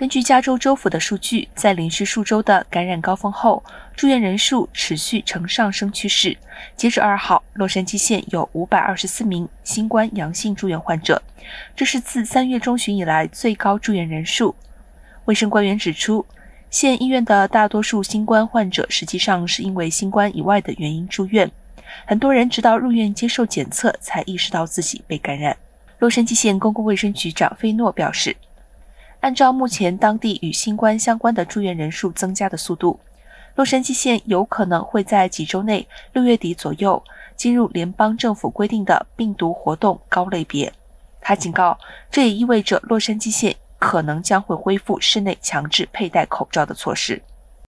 根据加州州府的数据，在连续数周的感染高峰后，住院人数持续呈上升趋势。截至二号，洛杉矶县有五百二十四名新冠阳性住院患者，这是自三月中旬以来最高住院人数。卫生官员指出，县医院的大多数新冠患者实际上是因为新冠以外的原因住院，很多人直到入院接受检测才意识到自己被感染。洛杉矶县公共卫生局长菲诺表示。按照目前当地与新冠相关的住院人数增加的速度，洛杉矶县有可能会在几周内（六月底左右）进入联邦政府规定的病毒活动高类别。他警告，这也意味着洛杉矶县可能将会恢复室内强制佩戴口罩的措施。